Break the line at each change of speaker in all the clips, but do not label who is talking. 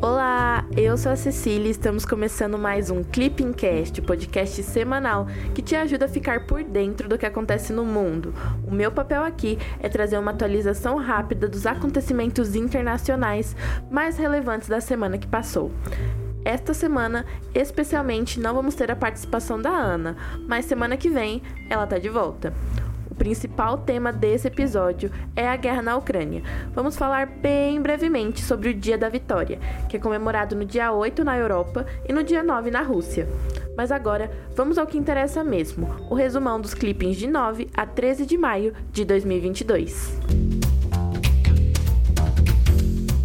Olá, eu sou a Cecília e estamos começando mais um Clippingcast, podcast semanal que te ajuda a ficar por dentro do que acontece no mundo. O meu papel aqui é trazer uma atualização rápida dos acontecimentos internacionais mais relevantes da semana que passou. Esta semana, especialmente, não vamos ter a participação da Ana, mas semana que vem ela tá de volta. O principal tema desse episódio é a guerra na Ucrânia. Vamos falar bem brevemente sobre o Dia da Vitória, que é comemorado no dia 8 na Europa e no dia 9 na Rússia. Mas agora, vamos ao que interessa mesmo: o resumão dos clippings de 9 a 13 de maio de 2022.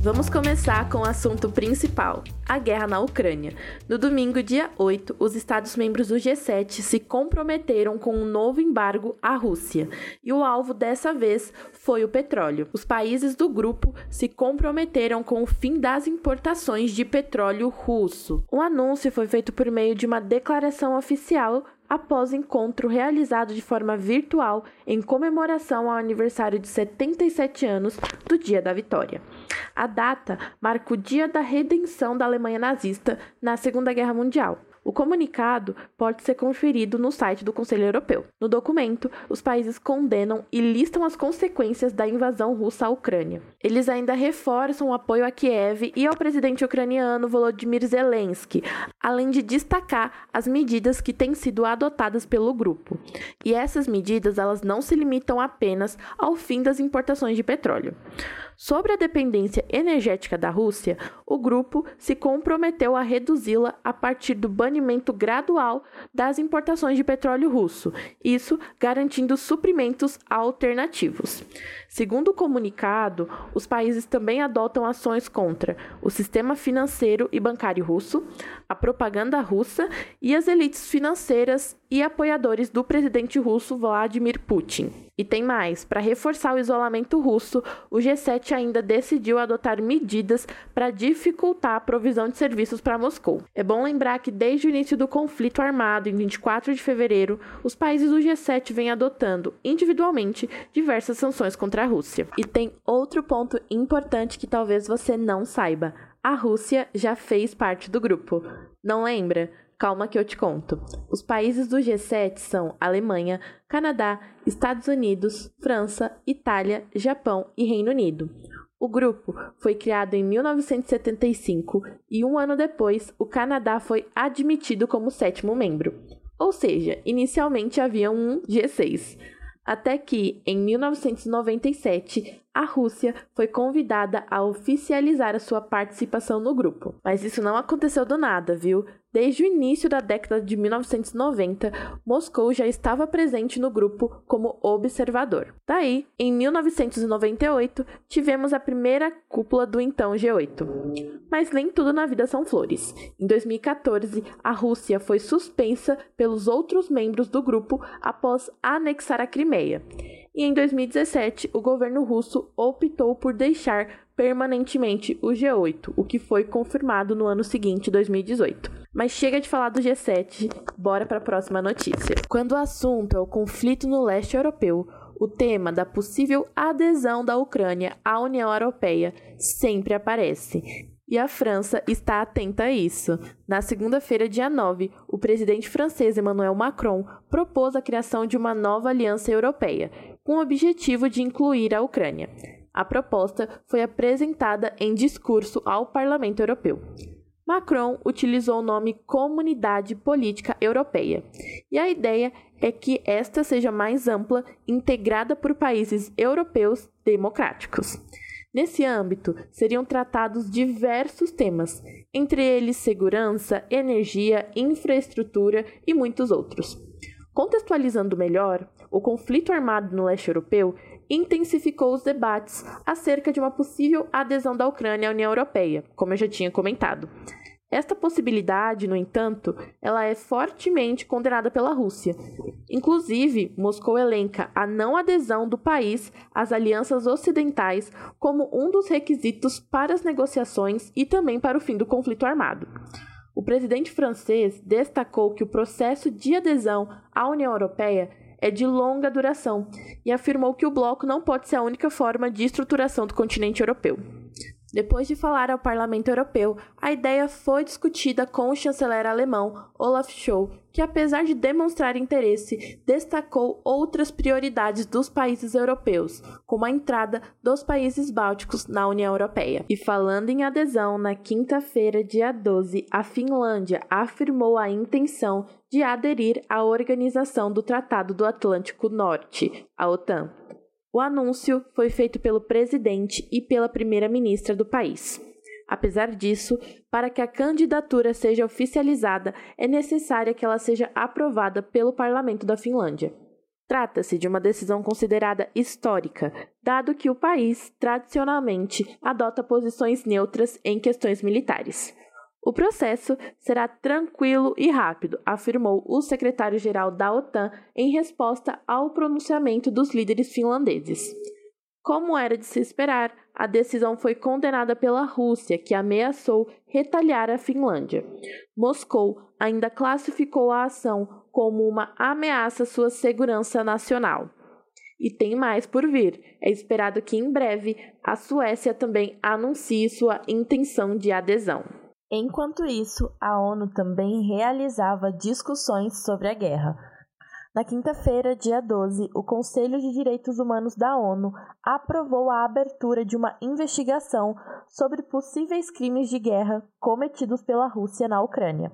Vamos começar com o assunto principal, a guerra na Ucrânia. No domingo, dia 8, os Estados-membros do G7 se comprometeram com um novo embargo à Rússia, e o alvo dessa vez foi o petróleo. Os países do grupo se comprometeram com o fim das importações de petróleo russo. O anúncio foi feito por meio de uma declaração oficial após encontro realizado de forma virtual em comemoração ao aniversário de 77 anos do Dia da Vitória. A data marca o dia da redenção da Alemanha nazista na Segunda Guerra Mundial. O comunicado pode ser conferido no site do Conselho Europeu. No documento, os países condenam e listam as consequências da invasão russa à Ucrânia. Eles ainda reforçam o apoio a Kiev e ao presidente ucraniano Volodymyr Zelensky, além de destacar as medidas que têm sido adotadas pelo grupo. E essas medidas elas não se limitam apenas ao fim das importações de petróleo. Sobre a dependência energética da Rússia, o grupo se comprometeu a reduzi-la a partir do banimento gradual das importações de petróleo russo, isso garantindo suprimentos alternativos. Segundo o comunicado, os países também adotam ações contra o sistema financeiro e bancário russo, a propaganda russa e as elites financeiras e apoiadores do presidente russo Vladimir Putin. E tem mais: para reforçar o isolamento russo, o G7 ainda decidiu adotar medidas para dificultar a provisão de serviços para Moscou. É bom lembrar que desde o início do conflito armado, em 24 de fevereiro, os países do G7 vêm adotando individualmente diversas sanções contra a Rússia. E tem outro ponto importante que talvez você não saiba: a Rússia já fez parte do grupo. Não lembra? Calma que eu te conto. Os países do G7 são Alemanha, Canadá, Estados Unidos, França, Itália, Japão e Reino Unido. O grupo foi criado em 1975 e um ano depois o Canadá foi admitido como sétimo membro. Ou seja, inicialmente havia um G6 até que, em 1997, a Rússia foi convidada a oficializar a sua participação no grupo. Mas isso não aconteceu do nada, viu? Desde o início da década de 1990, Moscou já estava presente no grupo como observador. Daí, em 1998, tivemos a primeira cúpula do então G8. Mas nem tudo na vida são flores. Em 2014, a Rússia foi suspensa pelos outros membros do grupo após anexar a Crimeia. E em 2017, o governo russo optou por deixar permanentemente o G8, o que foi confirmado no ano seguinte, 2018. Mas chega de falar do G7, bora para a próxima notícia. Quando o assunto é o conflito no leste europeu, o tema da possível adesão da Ucrânia à União Europeia sempre aparece. E a França está atenta a isso. Na segunda-feira, dia 9, o presidente francês Emmanuel Macron propôs a criação de uma nova aliança europeia, com o objetivo de incluir a Ucrânia. A proposta foi apresentada em discurso ao Parlamento Europeu. Macron utilizou o nome Comunidade Política Europeia, e a ideia é que esta seja mais ampla, integrada por países europeus democráticos. Nesse âmbito, seriam tratados diversos temas, entre eles segurança, energia, infraestrutura e muitos outros. Contextualizando melhor, o conflito armado no leste europeu intensificou os debates acerca de uma possível adesão da Ucrânia à União Europeia, como eu já tinha comentado. Esta possibilidade, no entanto, ela é fortemente condenada pela Rússia. Inclusive, Moscou elenca a não adesão do país às alianças ocidentais como um dos requisitos para as negociações e também para o fim do conflito armado. O presidente francês destacou que o processo de adesão à União Europeia é de longa duração e afirmou que o bloco não pode ser a única forma de estruturação do continente europeu. Depois de falar ao Parlamento Europeu, a ideia foi discutida com o chanceler alemão Olaf Scholz, que, apesar de demonstrar interesse, destacou outras prioridades dos países europeus, como a entrada dos países bálticos na União Europeia. E falando em adesão, na quinta-feira, dia 12, a Finlândia afirmou a intenção de aderir à Organização do Tratado do Atlântico Norte, a OTAN. O anúncio foi feito pelo presidente e pela primeira-ministra do país. Apesar disso, para que a candidatura seja oficializada, é necessária que ela seja aprovada pelo parlamento da Finlândia. Trata-se de uma decisão considerada histórica, dado que o país, tradicionalmente, adota posições neutras em questões militares. O processo será tranquilo e rápido, afirmou o secretário-geral da OTAN em resposta ao pronunciamento dos líderes finlandeses. Como era de se esperar, a decisão foi condenada pela Rússia, que ameaçou retaliar a Finlândia. Moscou ainda classificou a ação como uma ameaça à sua segurança nacional. E tem mais por vir. É esperado que em breve a Suécia também anuncie sua intenção de adesão. Enquanto isso, a ONU também realizava discussões sobre a guerra. Na quinta-feira, dia 12, o Conselho de Direitos Humanos da ONU aprovou a abertura de uma investigação sobre possíveis crimes de guerra cometidos pela Rússia na Ucrânia.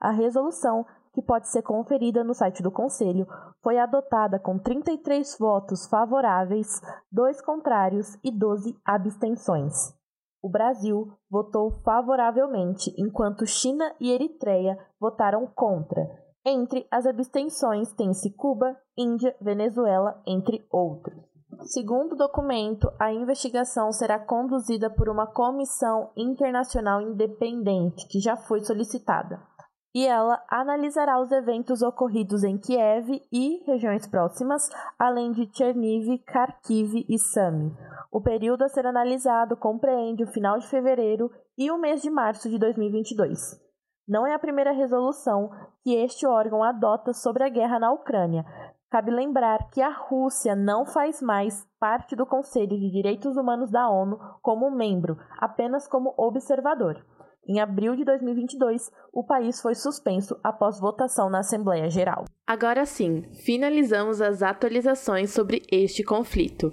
A resolução, que pode ser conferida no site do Conselho, foi adotada com 33 votos favoráveis, 2 contrários e 12 abstenções. O Brasil votou favoravelmente, enquanto China e Eritreia votaram contra. Entre as abstenções tem-se Cuba, Índia, Venezuela, entre outros. Segundo o documento, a investigação será conduzida por uma comissão internacional independente que já foi solicitada e ela analisará os eventos ocorridos em Kiev e regiões próximas, além de Cherniv, Kharkiv e Sami. O período a ser analisado compreende o final de fevereiro e o mês de março de 2022. Não é a primeira resolução que este órgão adota sobre a guerra na Ucrânia. Cabe lembrar que a Rússia não faz mais parte do Conselho de Direitos Humanos da ONU como membro, apenas como observador. Em abril de 2022, o país foi suspenso após votação na Assembleia Geral. Agora sim, finalizamos as atualizações sobre este conflito.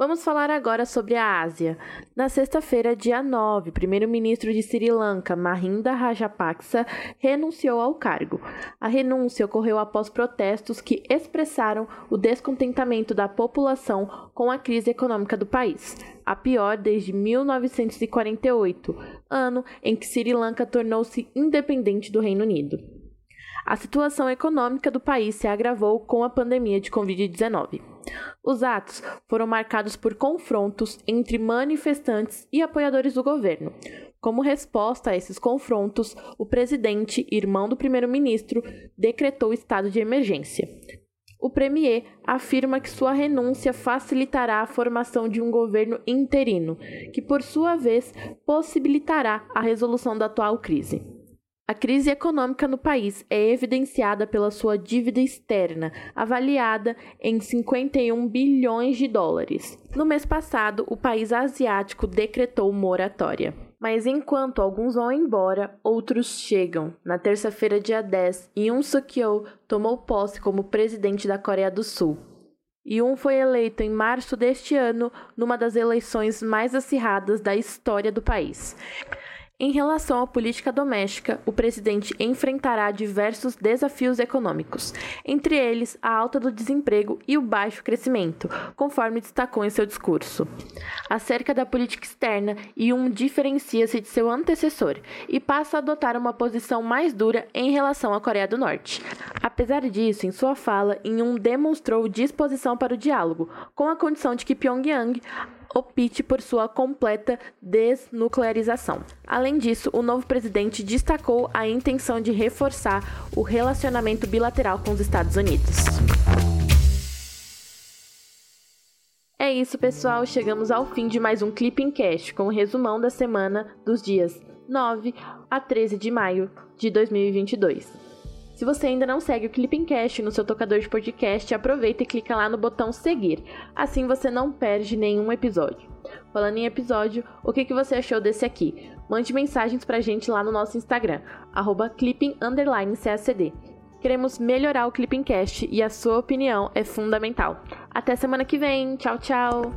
Vamos falar agora sobre a Ásia. Na sexta-feira, dia 9, o primeiro-ministro de Sri Lanka, Mahinda Rajapaksa, renunciou ao cargo. A renúncia ocorreu após protestos que expressaram o descontentamento da população com a crise econômica do país, a pior desde 1948, ano em que Sri Lanka tornou-se independente do Reino Unido. A situação econômica do país se agravou com a pandemia de Covid-19. Os atos foram marcados por confrontos entre manifestantes e apoiadores do governo. Como resposta a esses confrontos, o presidente, irmão do primeiro-ministro, decretou estado de emergência. O premier afirma que sua renúncia facilitará a formação de um governo interino, que, por sua vez, possibilitará a resolução da atual crise. A crise econômica no país é evidenciada pela sua dívida externa, avaliada em 51 bilhões de dólares. No mês passado, o país asiático decretou moratória. Mas enquanto alguns vão embora, outros chegam. Na terça-feira, dia 10, Yoon Suk-yeol tomou posse como presidente da Coreia do Sul. Yoon foi eleito em março deste ano numa das eleições mais acirradas da história do país. Em relação à política doméstica, o presidente enfrentará diversos desafios econômicos, entre eles a alta do desemprego e o baixo crescimento, conforme destacou em seu discurso. Acerca da política externa, Yun diferencia-se de seu antecessor e passa a adotar uma posição mais dura em relação à Coreia do Norte. Apesar disso, em sua fala, Yun demonstrou disposição para o diálogo, com a condição de que Pyongyang opte por sua completa desnuclearização. Além disso, o novo presidente destacou a intenção de reforçar o relacionamento bilateral com os Estados Unidos. É isso, pessoal. Chegamos ao fim de mais um Clipping Cash com o resumão da semana dos dias 9 a 13 de maio de 2022. Se você ainda não segue o Clippingcast no seu tocador de podcast, aproveita e clica lá no botão seguir. Assim você não perde nenhum episódio. Falando em episódio, o que, que você achou desse aqui? Mande mensagens pra gente lá no nosso Instagram, clipping_cacd. Queremos melhorar o Clippingcast e a sua opinião é fundamental. Até semana que vem. Tchau, tchau!